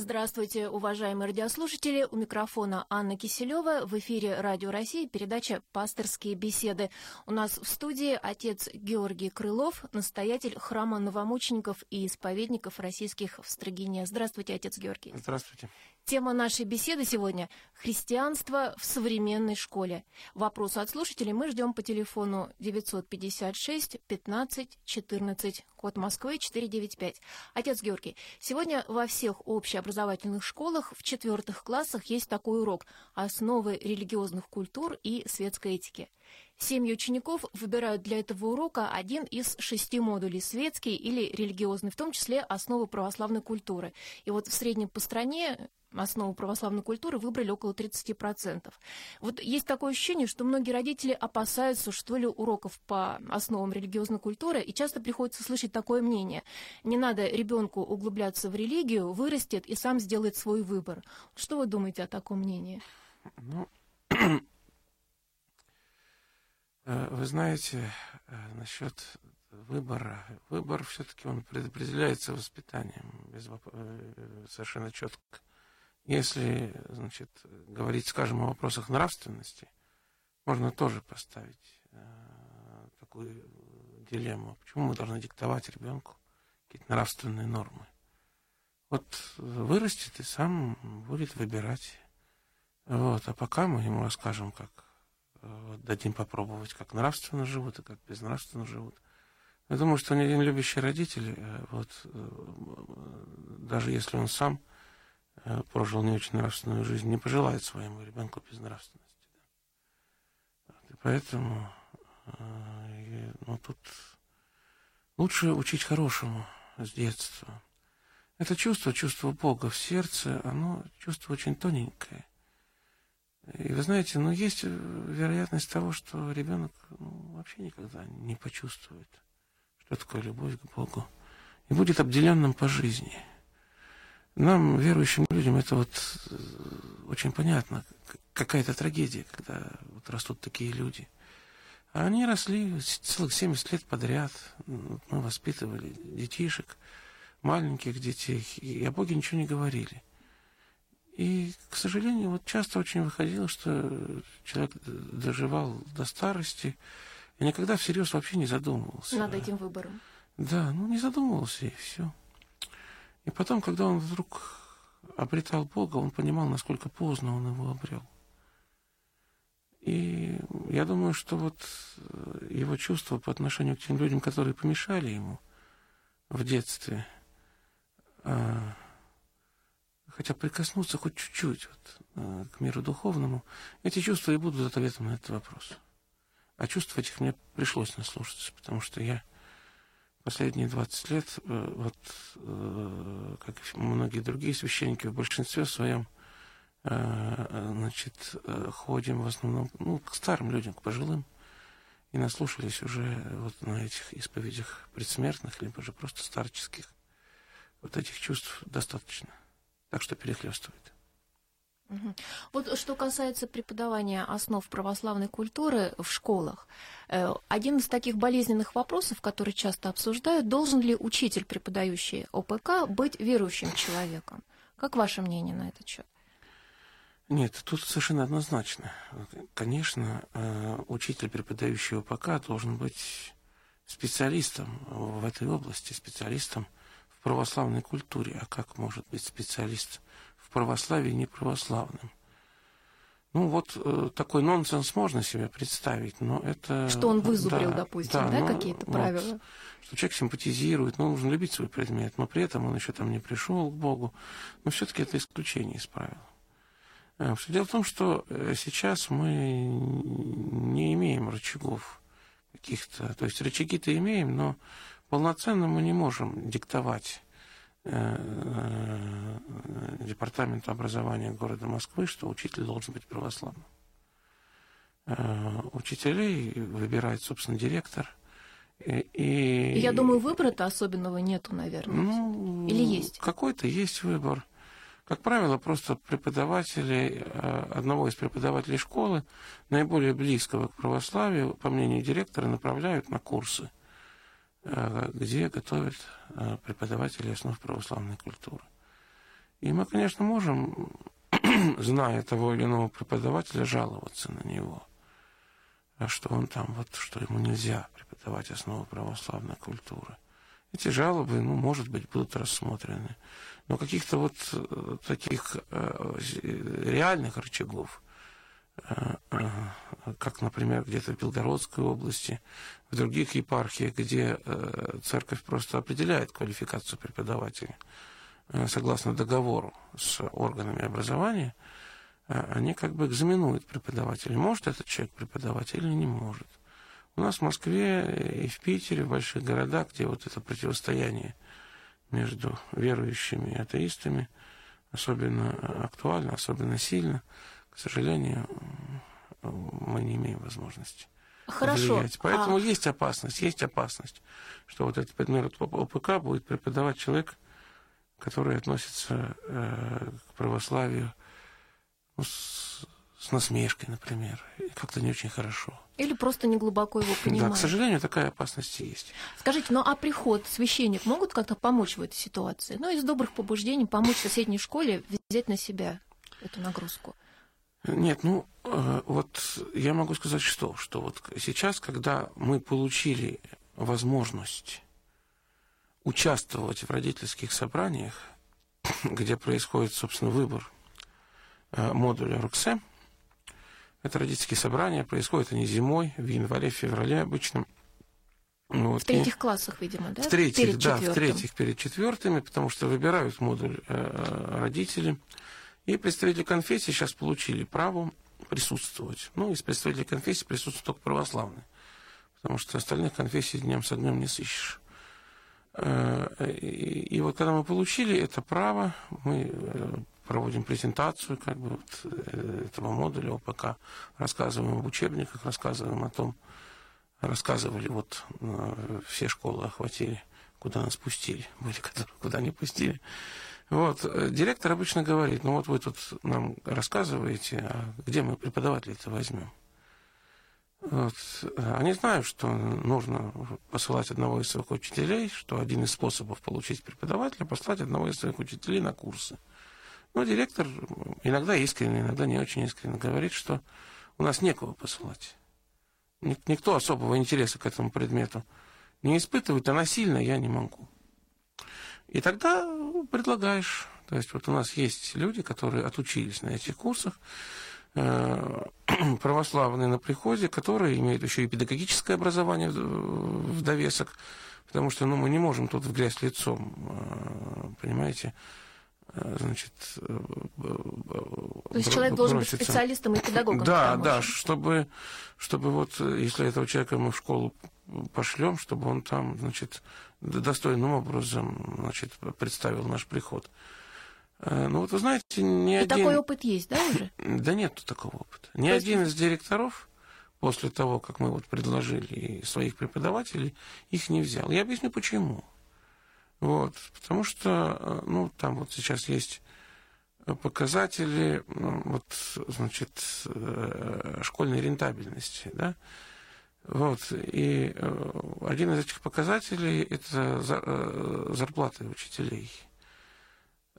Здравствуйте, уважаемые радиослушатели. У микрофона Анна Киселева. В эфире Радио России передача «Пасторские беседы». У нас в студии отец Георгий Крылов, настоятель храма новомучеников и исповедников российских в Строгине. Здравствуйте, отец Георгий. Здравствуйте. Тема нашей беседы сегодня – христианство в современной школе. Вопросы от слушателей мы ждем по телефону 956 15 14, код Москвы 495. Отец Георгий, сегодня во всех общеобразовательных школах в четвертых классах есть такой урок «Основы религиозных культур и светской этики». Семьи учеников выбирают для этого урока один из шести модулей – светский или религиозный, в том числе основы православной культуры. И вот в среднем по стране основу православной культуры выбрали около 30%. Вот есть такое ощущение, что многие родители опасаются, что ли, уроков по основам религиозной культуры, и часто приходится слышать такое мнение. Не надо ребенку углубляться в религию, вырастет и сам сделает свой выбор. Что вы думаете о таком мнении? Ну, э, вы знаете, э, насчет выбора. Выбор все-таки он предопределяется воспитанием без, э, совершенно четко. Если, значит, говорить, скажем, о вопросах нравственности, можно тоже поставить э, такую дилемму. Почему мы должны диктовать ребенку какие-то нравственные нормы? Вот вырастет и сам будет выбирать. Вот, а пока мы ему расскажем, как э, дадим попробовать, как нравственно живут и как безнравственно живут. Я думаю, что ни один любящий родитель, э, вот, э, даже если он сам прожил не очень нравственную жизнь, не пожелает своему ребенку безнравственности. Да. Вот, и поэтому э, ну, тут лучше учить хорошему с детства. Это чувство, чувство Бога в сердце, оно чувство очень тоненькое. И вы знаете, ну есть вероятность того, что ребенок ну, вообще никогда не почувствует, что такое любовь к Богу, и будет обделенным по жизни – нам, верующим людям, это вот э, очень понятно. Какая-то трагедия, когда вот растут такие люди. А они росли целых 70 лет подряд. Мы воспитывали детишек, маленьких детей, и о Боге ничего не говорили. И, к сожалению, вот часто очень выходило, что человек доживал до старости и никогда всерьез вообще не задумывался. Над этим выбором. Да, ну не задумывался, и все. И потом, когда он вдруг обретал Бога, он понимал, насколько поздно он его обрел. И я думаю, что вот э, его чувства по отношению к тем людям, которые помешали ему в детстве, а, хотя прикоснуться хоть чуть-чуть вот, э, к миру духовному, эти чувства и будут ответом на этот вопрос. А чувств этих мне пришлось наслушаться, потому что я последние 20 лет, э, вот, э, как и многие другие священники, в большинстве своем э, значит, ходим в основном ну, к старым людям, к пожилым, и наслушались уже вот на этих исповедях предсмертных, либо же просто старческих. Вот этих чувств достаточно. Так что перехлестывает. Вот что касается преподавания основ православной культуры в школах, э, один из таких болезненных вопросов, который часто обсуждают, должен ли учитель, преподающий ОПК, быть верующим человеком? Как ваше мнение на этот счет? Нет, тут совершенно однозначно. Конечно, э, учитель, преподающий ОПК, должен быть специалистом в этой области, специалистом в православной культуре. А как может быть специалист в православии неправославным. Ну, вот э, такой нонсенс можно себе представить, но это... Что он вызубрил, да, допустим, да, да ну, какие-то правила? Вот, что человек симпатизирует, ну, нужно любить свой предмет, но при этом он еще там не пришел к Богу. Но все-таки это исключение из правил. Э, Все дело в том, что э, сейчас мы не имеем рычагов каких-то. То есть рычаги-то имеем, но полноценно мы не можем диктовать Э, департаменту образования города Москвы, что учитель должен быть православным. Э, учителей выбирает, собственно, директор. И. Я думаю, выбора-то особенного нету, наверное. Ну, Или есть? Какой-то есть выбор. Как правило, просто преподаватели, э, одного из преподавателей школы, наиболее близкого к православию, по мнению директора, направляют на курсы Э, где готовят э, преподавателей основ православной культуры. И мы, конечно, можем, зная того или иного преподавателя, жаловаться на него. А что он там, вот, что ему нельзя преподавать основы православной культуры. Эти жалобы, ну, может быть, будут рассмотрены. Но каких-то вот э, таких э, реальных рычагов, э, э, как, например, где-то в Белгородской области, в других епархиях, где э, церковь просто определяет квалификацию преподавателя, Э, согласно договору с органами образования, э, они как бы экзаменуют преподавателя. Может этот человек преподавать или не может. У нас в Москве и в Питере, в больших городах, где вот это противостояние между верующими и атеистами особенно актуально, особенно сильно, к сожалению, мы не имеем возможности Хорошо. влиять. Поэтому а... есть опасность, есть опасность, что вот этот предмет ОПК будет преподавать человек, которые относятся э, к православию ну, с, с насмешкой, например, как-то не очень хорошо. Или просто не глубоко его понимают. Да, к сожалению, такая опасность есть. Скажите, ну а приход, священник могут как-то помочь в этой ситуации? Ну, из добрых побуждений помочь соседней школе взять на себя эту нагрузку? Нет, ну, э, вот я могу сказать что, что вот сейчас, когда мы получили возможность участвовать в родительских собраниях, где происходит, собственно, выбор э, модуля РУКСЭ. Это родительские собрания, происходят они зимой, в январе, феврале обычно. Вот. В третьих и классах, видимо, да? В третьих, перед да, четвертым. в третьих перед четвертыми, потому что выбирают модуль э, родители. И представители конфессии сейчас получили право присутствовать. Ну, из представителей конфессии присутствуют только православные. Потому что остальных конфессий днем с огнем не сыщешь. Э, и вот когда мы получили это право, мы э, проводим презентацию как бы вот э, этого модуля ОПК, рассказываем об учебниках, рассказываем о том, рассказывали, вот все школы охватили, куда нас пустили, были, которые куда не пустили. Вот, директор обычно говорит, ну вот вы тут нам рассказываете, а где мы преподавателей-то возьмем? Вот. Они знают, что нужно посылать одного из своих учителей, что один из способов получить преподавателя – послать одного из своих учителей на курсы. Но директор иногда искренне, иногда не очень искренне говорит, что у нас некого посылать. Никто особого интереса к этому предмету не испытывает, а насильно я не могу. И тогда предлагаешь. То есть вот у нас есть люди, которые отучились на этих курсах, Э, православные на приходе, которые имеют еще и педагогическое образование в довесок, потому что ну, мы не можем тут в грязь лицом, э, понимаете, э, значит... То есть человек должен быть специалистом и педагогом. Да, да, чтобы, чтобы вот, если этого человека мы в школу пошлем, чтобы он там, значит, достойным образом, значит, представил наш приход. Э, ну вот вы знаете, ни И один... такой опыт есть, да, уже? Да нет такого опыта. Ни один из директоров после того, как мы вот предложили своих преподавателей, их не взял. Я объясню почему. Вот, потому что, э, ну, там вот сейчас есть показатели, ну, вот, значит, э, школьной рентабельности, да, вот, и один из этих показателей – это зарплаты учителей –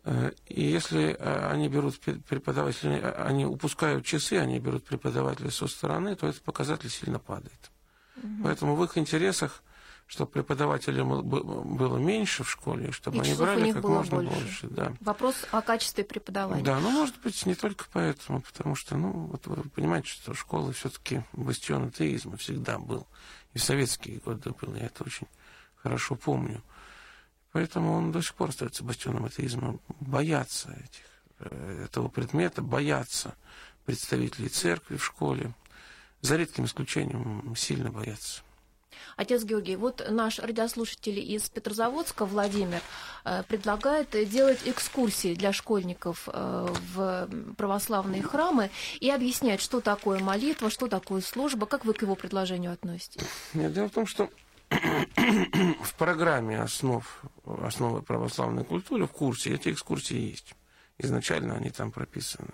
Э, и если э, они берут преподавателей, э, они упускают часы, они берут преподавателей со стороны, то этот показатель сильно падает. Угу. Поэтому в их интересах, чтобы преподавателей было меньше в школе, чтобы и они брали как можно больше. больше да. Вопрос о качестве преподавания. Да, ну, может быть, не только поэтому, потому что, ну, вот вы понимаете, что школа все-таки бастион атеизма всегда был. И в советские годы был, я это очень хорошо помню. Поэтому он до сих пор остается бастионом атеизма. Боятся этих, э, этого предмета, боятся представителей церкви в школе. За редким исключением сильно боятся. Отец Георгий, вот наш радиослушатель из Петрозаводска, Владимир, э, предлагает делать экскурсии для школьников э, в православные храмы и объяснять, что такое молитва, что такое служба. Как вы к его предложению относитесь? Нет, дело в том, что в программе основ, основы православной культуры, в курсе, эти экскурсии есть. Изначально они там прописаны.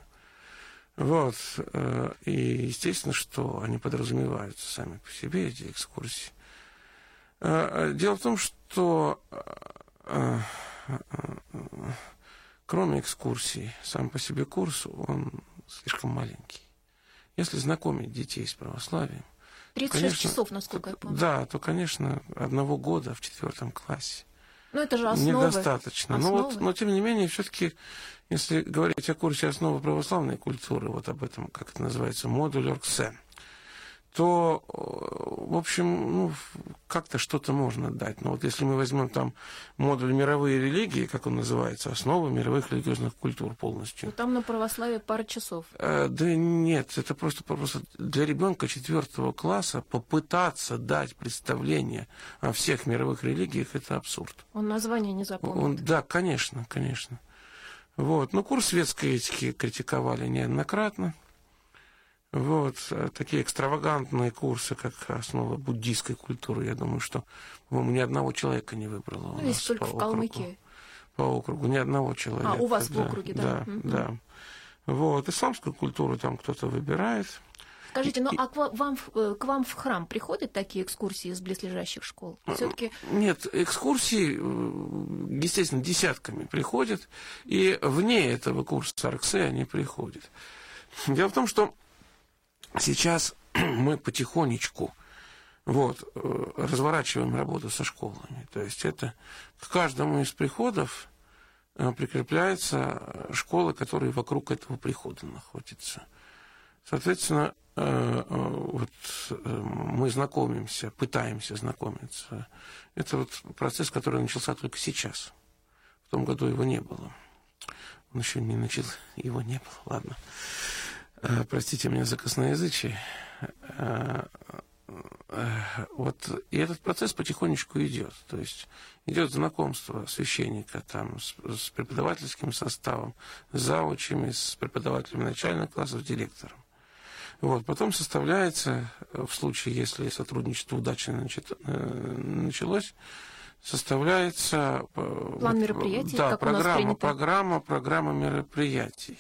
Вот. Э, и естественно, что они подразумеваются сами по себе, эти экскурсии. Э, дело в том, что э, кроме экскурсий, сам по себе курс, он слишком маленький. Если знакомить детей с православием, 36 конечно, часов, насколько я помню. Да, то, конечно, одного года в четвертом классе. Ну, это же основы. Недостаточно. Основы. Но, вот, но, тем не менее, все-таки, если говорить о курсе основы православной культуры, вот об этом, как это называется, модуль Орксен, то, э, в общем, ну, как-то что-то можно дать. Но вот если мы возьмем там модуль мировые религии, как он называется, основы мировых религиозных культур полностью. Ну, там на православие пара часов. Э, да нет, это просто, просто для ребенка четвертого класса попытаться дать представление о всех мировых религиях, это абсурд. Он название не запомнит. Он, да, конечно, конечно. Вот. Но курс светской этики критиковали неоднократно. Вот, э, такие экстравагантные курсы, как основа буддийской культуры, я думаю, что, по-моему, ни одного человека не выбрало. Ну, есть только в Калмыкии. По округу, ни одного человека. А, у вас да, в округе, да? Да, угу. да. Вот, исламскую культуру там кто-то выбирает. Скажите, ну а к вам, э, к вам в храм приходят такие экскурсии из близлежащих школ? Э, Все-таки... Нет, экскурсии, естественно, десятками приходят, и вне этого курса Арксе они приходят. Дело в том, что Сейчас мы потихонечку вот, э, разворачиваем работу со школами. То есть это к каждому из приходов э, прикрепляются школы, которые вокруг этого прихода находятся. Соответственно, э, вот мы знакомимся, пытаемся знакомиться. Это вот процесс, который начался только сейчас. В том году его не было. Он еще не начал, его не было, ладно. Э, простите меня за косноязычие, э, э, вот и этот процесс потихонечку идет. То есть идет знакомство священника там с, с преподавательским составом, с заучами, с преподавателями начальных классов, директором. Вот, потом составляется, в случае, если сотрудничество удачно началось, составляется план мероприятий, да, как программа, программа, программа мероприятий.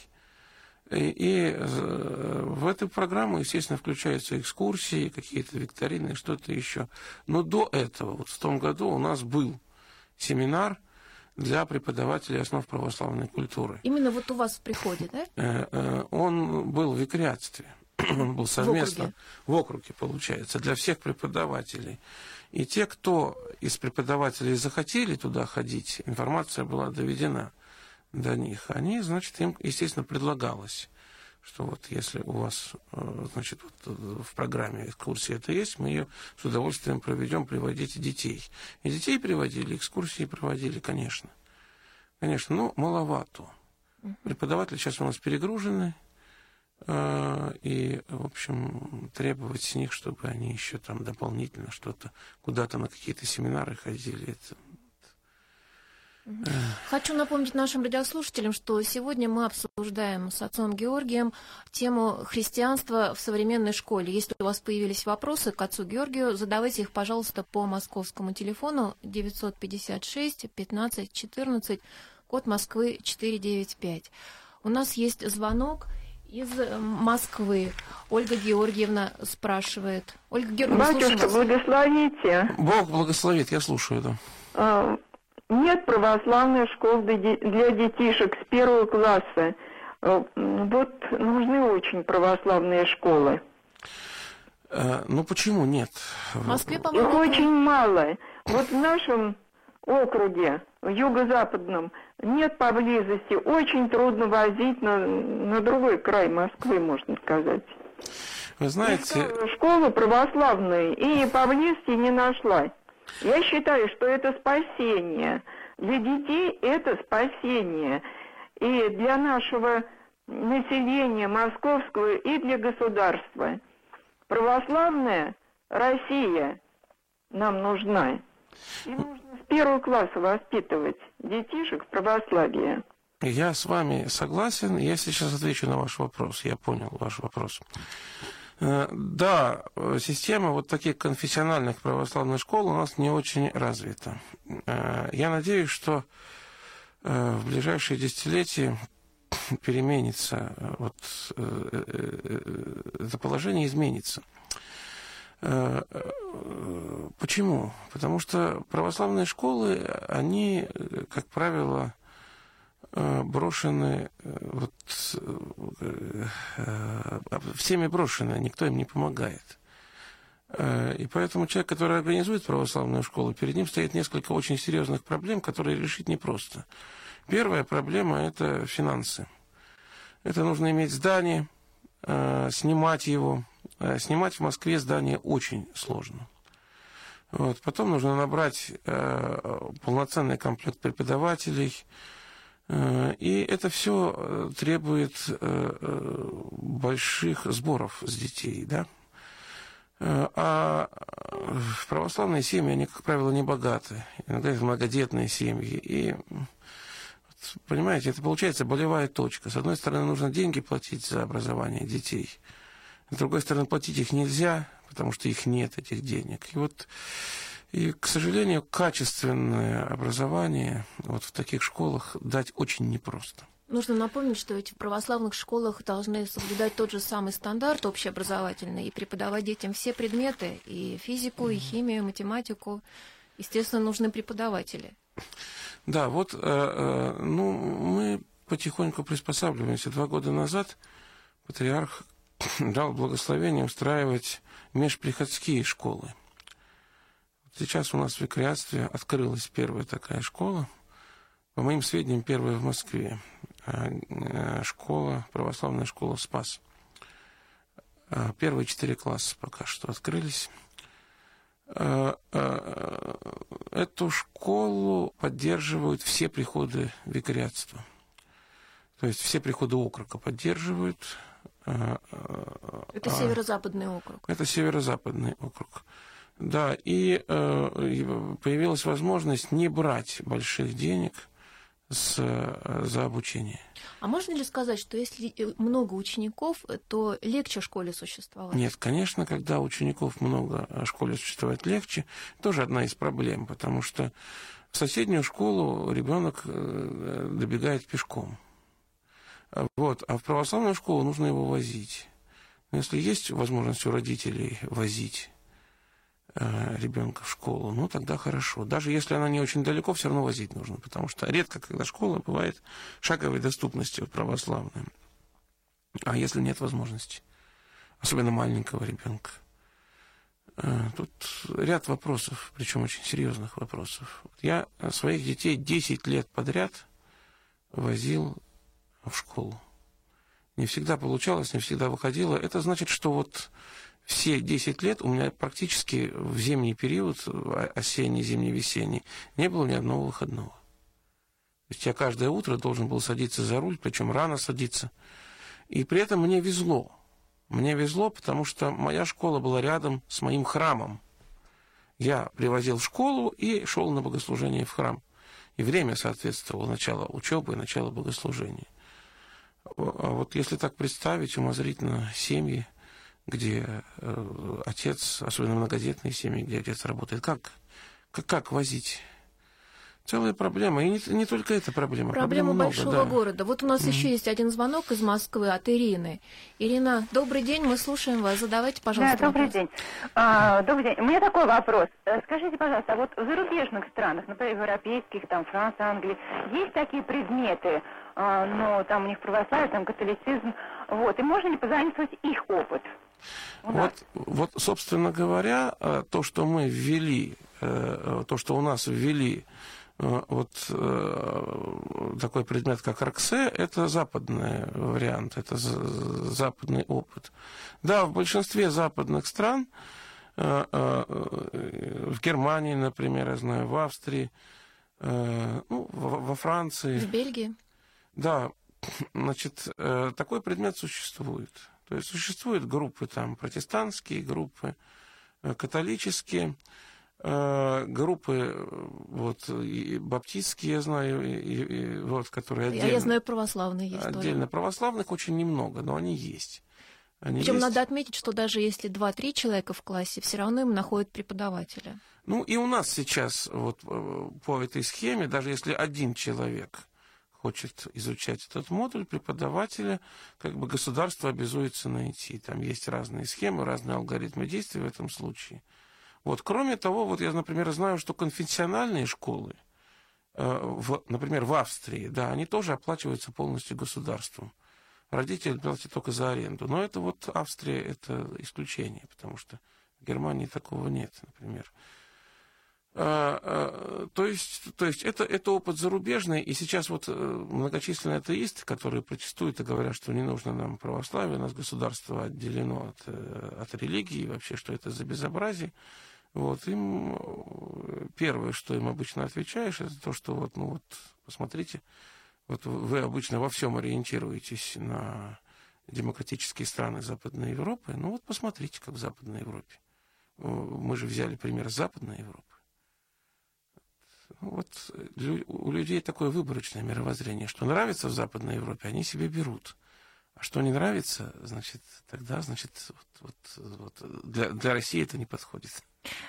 И, э, в эту программу, естественно, включаются экскурсии, какие-то викторины, что-то еще. Но до этого, вот в том году у нас был семинар для преподавателей основ православной культуры. Именно вот у вас в приходе, да? Э, э, он был в викариатстве. Он был совместно в округе. в округе, получается, для всех преподавателей. И те, кто из преподавателей захотели туда ходить, информация была доведена до них, они, значит, им, естественно, предлагалось, что вот если у вас, э, значит, вот э, в программе экскурсии это есть, мы ее с удовольствием проведем, приводите детей. И детей приводили, экскурсии проводили, конечно. Конечно, но маловато. Преподаватели сейчас у нас перегружены, э, и, в общем, требовать с них, чтобы они еще там дополнительно что-то, куда-то на какие-то семинары ходили, это Хочу напомнить нашим радиослушателям, что сегодня мы обсуждаем с отцом Георгием тему христианства в современной школе. Если у вас появились вопросы к отцу Георгию, задавайте их, пожалуйста, по московскому телефону 956 15 14, код Москвы 495. У нас есть звонок из Москвы. Ольга Георгиевна спрашивает. Ольга Георгиевна, Батюшка, благословите. Бог благословит, я слушаю, да. Нет православной школы для детишек с первого класса. Э, вот нужны очень православные школы. Э, ну почему нет? В Москве, по-моему, Их очень мало. Вот в нашем округе, в юго-западном, нет поблизости. Очень трудно возить на, на другой край Москвы, можно сказать. Вы знаете... Школу православную и поблизости не нашла. Я считаю, что это спасение. Для детей это спасение. И для нашего населения московского, и для государства. Православная Россия нам нужна. И нужно с первого класса воспитывать детишек в православии. Я с вами согласен. Я сейчас отвечу на ваш вопрос. Я понял ваш вопрос. Э, да, система вот таких конфессиональных православных школ у нас не очень развита. Э, я надеюсь, что э, в ближайшие десятилетия переменится, вот это положение изменится. Почему? Потому что православные школы, они, как правило, брошены, вот, всеми брошены, никто им не помогает. И поэтому человек, который организует православную школу, перед ним стоит несколько очень серьезных проблем, которые решить непросто. Первая проблема – это финансы. Это нужно иметь здание, снимать его. Снимать в Москве здание очень сложно. Вот. Потом нужно набрать э, полноценный комплект преподавателей. Э, и это все э, требует э, больших сборов с детей. Да? А православные семьи, они, как правило, не богаты. Иногда это многодетные семьи. И понимаете, это получается болевая точка. С одной стороны, нужно деньги платить за образование детей. С другой стороны, платить их нельзя, потому что их нет, этих денег. И вот, и, к сожалению, качественное образование вот в таких школах дать очень непросто. Нужно напомнить, что ведь в православных школах должны соблюдать тот же самый стандарт общеобразовательный и преподавать детям все предметы, и физику, и химию, и математику. Естественно, нужны преподаватели. Да, вот, э, э, ну, мы потихоньку приспосабливаемся. Два года назад патриарх дал благословение устраивать межприходские школы. Сейчас у нас в Викриатстве открылась первая такая школа. По моим сведениям, первая в Москве. А, э, школа, православная школа «Спас». А, первые четыре класса пока что открылись. А, эту школу поддерживают все приходы викариатства. То есть все приходы округа поддерживают. Это северо-западный округ. Это северо-западный округ. Да, и э, появилась возможность не брать больших денег с, за обучение. А можно ли сказать, что если э, много учеников, то легче школе существовать? Нет, конечно, когда учеников много, а школе существовать легче, тоже одна из проблем, потому что в соседнюю школу ребенок э, добегает пешком. Вот. А в православную школу нужно его возить. Но если есть возможность у родителей возить э, ребенка в школу, ну тогда хорошо. Даже если она не очень далеко, все равно возить нужно, потому что редко, когда школа бывает шаговой доступностью православной. А если нет возможности, особенно маленького ребенка. Э, тут ряд вопросов, причем очень серьезных вопросов. Я своих детей 10 лет подряд возил в школу. Не всегда получалось, не всегда выходило. Это значит, что вот все 10 лет у меня практически в зимний период, осенний, зимний, весенний, не было ни одного выходного. То есть я каждое утро должен был садиться за руль, причем рано садиться. И при этом мне везло. Мне везло, потому что моя школа была рядом с моим храмом. Я привозил в школу и шел на богослужение в храм. И время соответствовало начало учебы и начало богослужения. А вот если так представить умозрительно семьи, где э, отец, особенно многодетные семьи, где отец работает, как, как, как возить? Целая проблема. И не, не только эта проблема. Проблема Проблем большого много, да. города. Вот у нас mm-hmm. еще есть один звонок из Москвы от Ирины. Ирина, добрый день, мы слушаем вас. Задавайте, пожалуйста. Да, добрый вопрос. день. А, добрый день. У меня такой вопрос. Э, скажите, пожалуйста, а вот в зарубежных странах, например, европейских, там, Франция, Англия, есть такие предметы, а, но там у них православие, там католицизм, вот, и можно ли позаимствовать их опыт? Вот, вот, собственно говоря, э, то, что мы ввели, э, то, что у нас ввели э, вот такой предмет, как РКС, это западный вариант, это западный опыт. Да, в большинстве западных стран, в Германии, например, я знаю, в Австрии, ну, во Франции. В Бельгии. Да, значит, такой предмет существует. То есть существуют группы там протестантские, группы э, католические, э, группы э, вот и баптистские, я знаю, и, и, вот, которые отдельно. Я, знаю православные есть. Отдельно тоже. православных очень немного, но они есть. Они Причем есть. надо отметить, что даже если 2-3 человека в классе, все равно им находят преподавателя. Ну и у нас сейчас вот по этой схеме, даже если один человек хочет изучать этот модуль, преподавателя как бы государство обязуется найти. Там есть разные схемы, разные алгоритмы действий в этом случае. Вот. Кроме того, вот я, например, знаю, что конфессиональные школы, в, например, в Австрии, да, они тоже оплачиваются полностью государством. Родители платят только за аренду. Но это вот Австрия, это исключение, потому что в Германии такого нет, например. А, а, то есть, то есть это, это опыт зарубежный, и сейчас вот э, многочисленные атеисты, которые протестуют и говорят, что не нужно нам православие, у нас государство отделено от, э, от религии, вообще, что это за безобразие, вот, им э, первое, что им обычно отвечаешь, это то, что вот, ну вот, посмотрите, вот вы обычно во всем ориентируетесь на демократические страны Западной Европы, ну вот посмотрите, как в Западной Европе. Мы же взяли пример Западной Европы. Вот у людей такое выборочное мировоззрение, что нравится в Западной Европе, они себе берут. А что не нравится, значит, тогда, значит, вот, вот, вот для, для России это не подходит.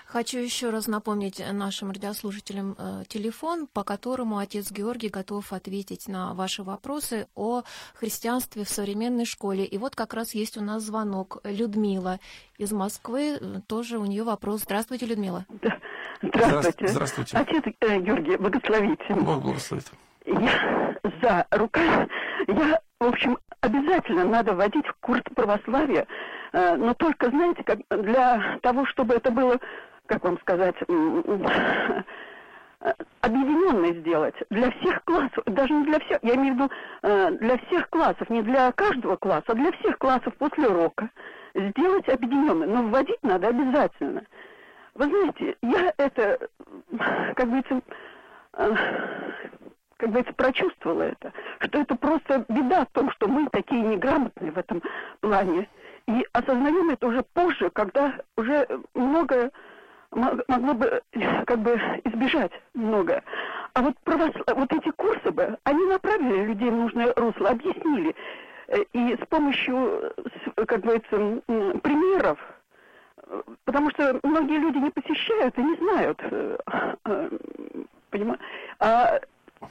Хочу еще раз напомнить нашим радиослушателям э, телефон, по которому отец Георгий готов ответить на ваши вопросы о христианстве в современной школе. И вот как раз есть у нас звонок. Людмила из Москвы, э, тоже у нее вопрос. Здравствуйте, Людмила. Да. Здравствуйте. Здравствуйте. Отец э, Георгий, благословите. Бог благословит. Я за рука. Я, в общем, обязательно надо вводить в курс православия, э, но только, знаете, как для того, чтобы это было, как вам сказать, объединенное сделать для всех классов, даже не для всех, я имею в виду э, для всех классов, не для каждого класса, а для всех классов после урока сделать объединенное, но вводить надо обязательно. Вы знаете, я это, как говорится, как говорится, прочувствовала это, что это просто беда в том, что мы такие неграмотные в этом плане. И осознаем это уже позже, когда уже многое могло бы как бы избежать многое. А вот, правос... вот эти курсы бы, они направили людей в нужное русло, объяснили. Э, и с помощью, как говорится, примеров, потому что многие люди не посещают и не знают, э, э, понимаете, а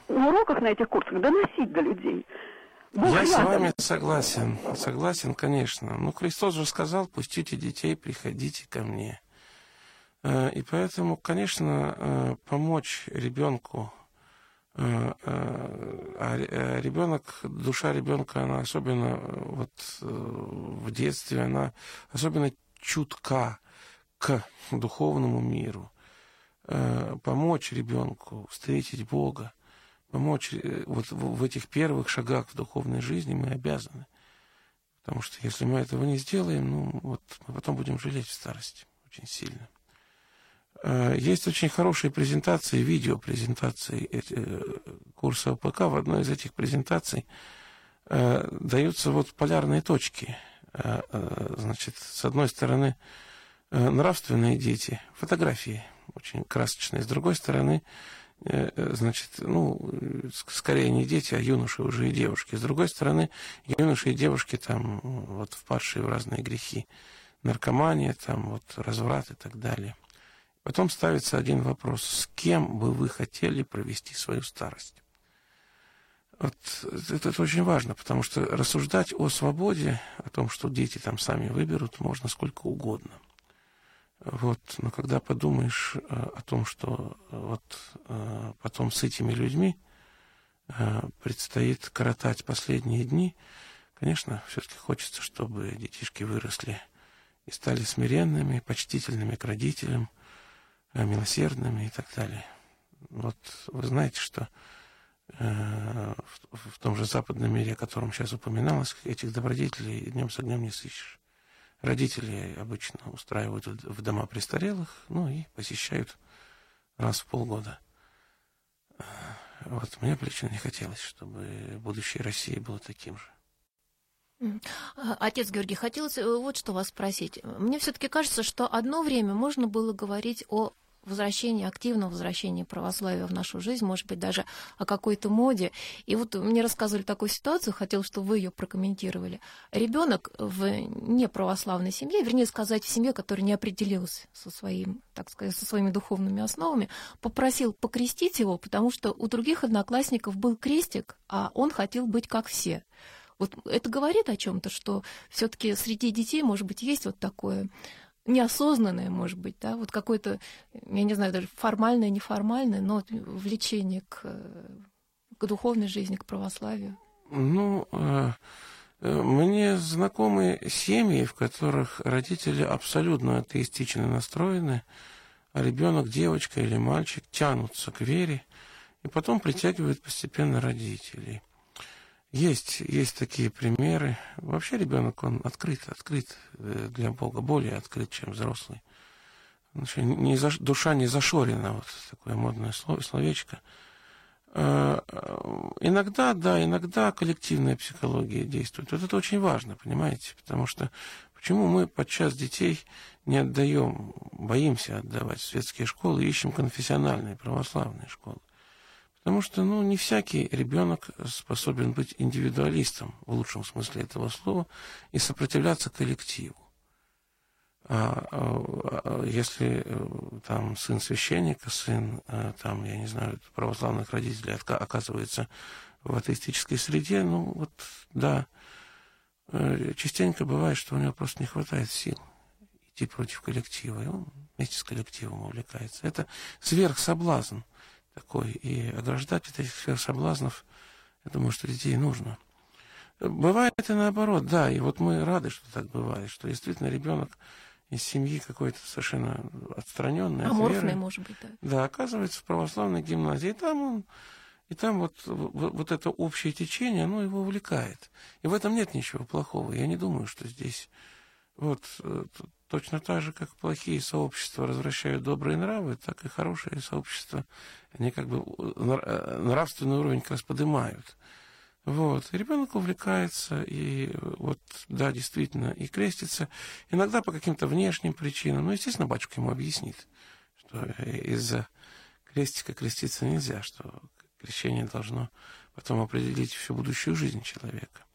на уроках на этих курсах доносить до людей. Бог Я рядом. с вами согласен, согласен, конечно. Ну, Христос же сказал, пустите детей, приходите ко мне. Э, и поэтому, конечно, помочь ребенку, а ребенок, душа ребенка, она особенно вот в детстве, она особенно чутка к духовному миру. Помочь ребенку встретить Бога, помочь э, вот в этих первых шагах в духовной жизни мы обязаны. Потому что если мы этого не сделаем, ну вот мы потом будем жалеть в старости очень сильно. Э, есть очень хорошие презентации, видеопрезентации э, курса ОПК. В одной из этих презентаций даются вот полярные точки. Значит, с одной стороны, нравственные дети, фотографии очень красочные. С другой стороны, Э, э, значит, ну, скорее не дети, а юноши уже и девушки. С другой стороны, юноши и девушки там вот впадшие в разные грехи. Наркомания, там вот разврат и так далее. Потом ставится один вопрос. С кем бы вы хотели провести свою старость? Вот это, это очень важно, потому что рассуждать о свободе, о том, что дети там сами выберут, можно сколько угодно. Вот, но когда подумаешь э, о том, что э, вот э, потом с этими людьми предстоит коротать последние дни, конечно, все-таки хочется, чтобы детишки выросли и стали смиренными, почтительными к родителям, милосердными и так далее. Вот вы знаете, что в том же западном мире, о котором сейчас упоминалось, этих добродетелей днем с огнем не сыщешь. Родители обычно устраивают в дома престарелых, ну и посещают раз в полгода. Вот мне лично не хотелось, чтобы будущее России было таким же. А, отец Георгий, хотелось э, вот что вас спросить. Мне все-таки кажется, что одно время можно было говорить о возвращении, активном возвращении православия в нашу жизнь, может быть, даже о какой-то моде. И вот мне рассказывали такую ситуацию, хотел, чтобы вы ее прокомментировали. Ребенок в неправославной семье, вернее сказать, в семье, которая не определилась со, своим, так сказать, со своими духовными основами, попросил покрестить его, потому что у других одноклассников был крестик, а он хотел быть как все. Вот это говорит о чем-то, что все-таки среди детей, может быть, есть вот такое неосознанное, может быть, да, вот какое-то, я не знаю, даже формальное, неформальное, но влечение к, к духовной жизни, к православию? Ну, э, э, мне знакомы семьи, в которых родители абсолютно атеистично настроены, а ребенок, девочка или мальчик тянутся к вере, и потом притягивают постепенно родителей. Есть, есть такие примеры. Вообще ребенок, он открыт, открыт э, для Бога, более открыт, чем взрослый. Не за, душа не зашорена, вот такое модное слово, словечко. Э, иногда, да, иногда коллективная психология действует. Вот это очень важно, понимаете? Потому что почему мы подчас детей не отдаем, боимся отдавать в светские школы, ищем конфессиональные православные школы? Потому что, ну, не всякий ребенок способен быть индивидуалистом в лучшем смысле этого слова и сопротивляться коллективу. А, а, а если э, там сын священника, сын э, там, я не знаю, православных родителей оказывается в атеистической среде, ну вот да, э, частенько бывает, что у него просто не хватает сил идти против коллектива, и он вместе с коллективом увлекается. Это сверхсоблазн. соблазн такой. И ограждать от этих соблазнов, я думаю, что детей нужно. Бывает и наоборот, да, и вот мы рады, что так бывает, что действительно ребенок из семьи какой-то совершенно отстраненный. Аморфный, от веры, может быть, да. Да, оказывается в православной гимназии. И там он, и там вот, вот, вот это общее течение, оно его увлекает. И в этом нет ничего плохого. Я не думаю, что здесь вот э, точно так же, как плохие сообщества возвращают добрые нравы, так и хорошие сообщества, они как бы э, нравственный уровень как раз поднимают. Вот. И ребенок увлекается, и вот, да, действительно, и крестится. Иногда по каким-то внешним причинам. Ну, естественно, батюшка ему объяснит, что из-за крестика креститься нельзя, что крещение должно потом определить всю будущую жизнь человека.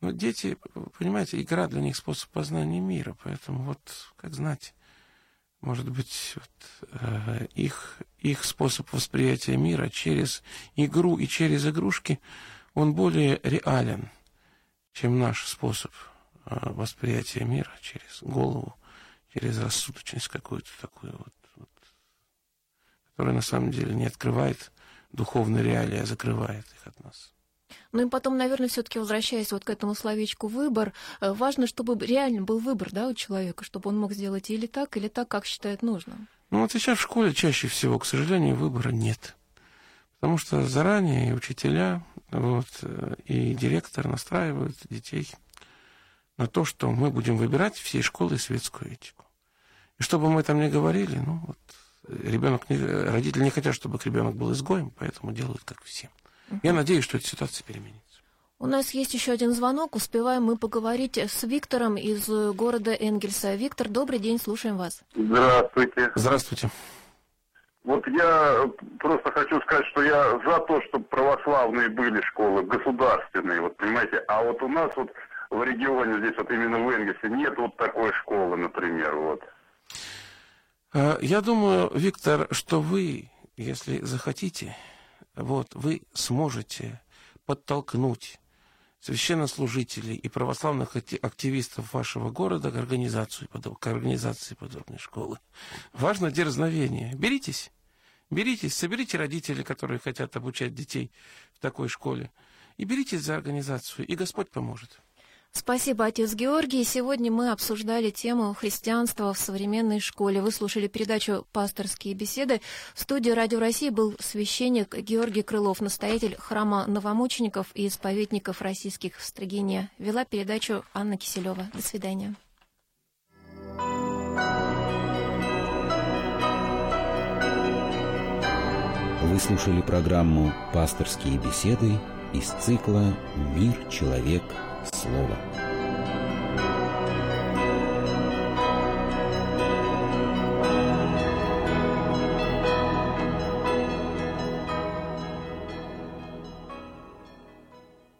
Но дети, понимаете, игра для них способ познания мира, поэтому вот, как знать, может быть, вот, э, их, их способ восприятия мира через игру и через игрушки, он более реален, чем наш способ э, восприятия мира через голову, через рассудочность какую-то такую вот, вот которая на самом деле не открывает духовные реалии, а закрывает их от нас. Ну и потом, наверное, все-таки возвращаясь вот к этому словечку выбор, э, важно, чтобы реально был выбор, да, у человека, чтобы он мог сделать или так, или так, как считает нужным. Ну вот сейчас в школе чаще всего, к сожалению, выбора нет. Потому что заранее и учителя, вот, э, и директор настраивают детей на то, что мы будем выбирать всей школы светскую этику. И чтобы мы там не говорили, ну вот, ребенок, родители не хотят, чтобы ребенок был изгоем, поэтому делают как все. Я надеюсь, что эта ситуация переменится. У нас есть еще один звонок. Успеваем мы поговорить с Виктором из города Энгельса. Виктор, добрый день, слушаем вас. Здравствуйте. Здравствуйте. Вот я просто хочу сказать, что я за то, чтобы православные были школы, государственные, вот понимаете, а вот у нас вот в регионе, здесь вот именно в Энгельсе, нет вот такой школы, например, вот. Э, я думаю, Виктор, что вы, если захотите, вот, вы сможете подтолкнуть священнослужителей и православных активистов вашего города к организации, к организации подобной школы. Важно дерзновение. Беритесь, беритесь, соберите родителей, которые хотят обучать детей в такой школе, и беритесь за организацию, и Господь поможет. Спасибо, отец Георгий. Сегодня мы обсуждали тему христианства в современной школе. Вы слушали передачу «Пасторские беседы». В студии «Радио России» был священник Георгий Крылов, настоятель храма новомучеников и исповедников российских в Строгине. Вела передачу Анна Киселева. До свидания. Вы слушали программу «Пасторские беседы» из цикла «Мир, человек, Слово.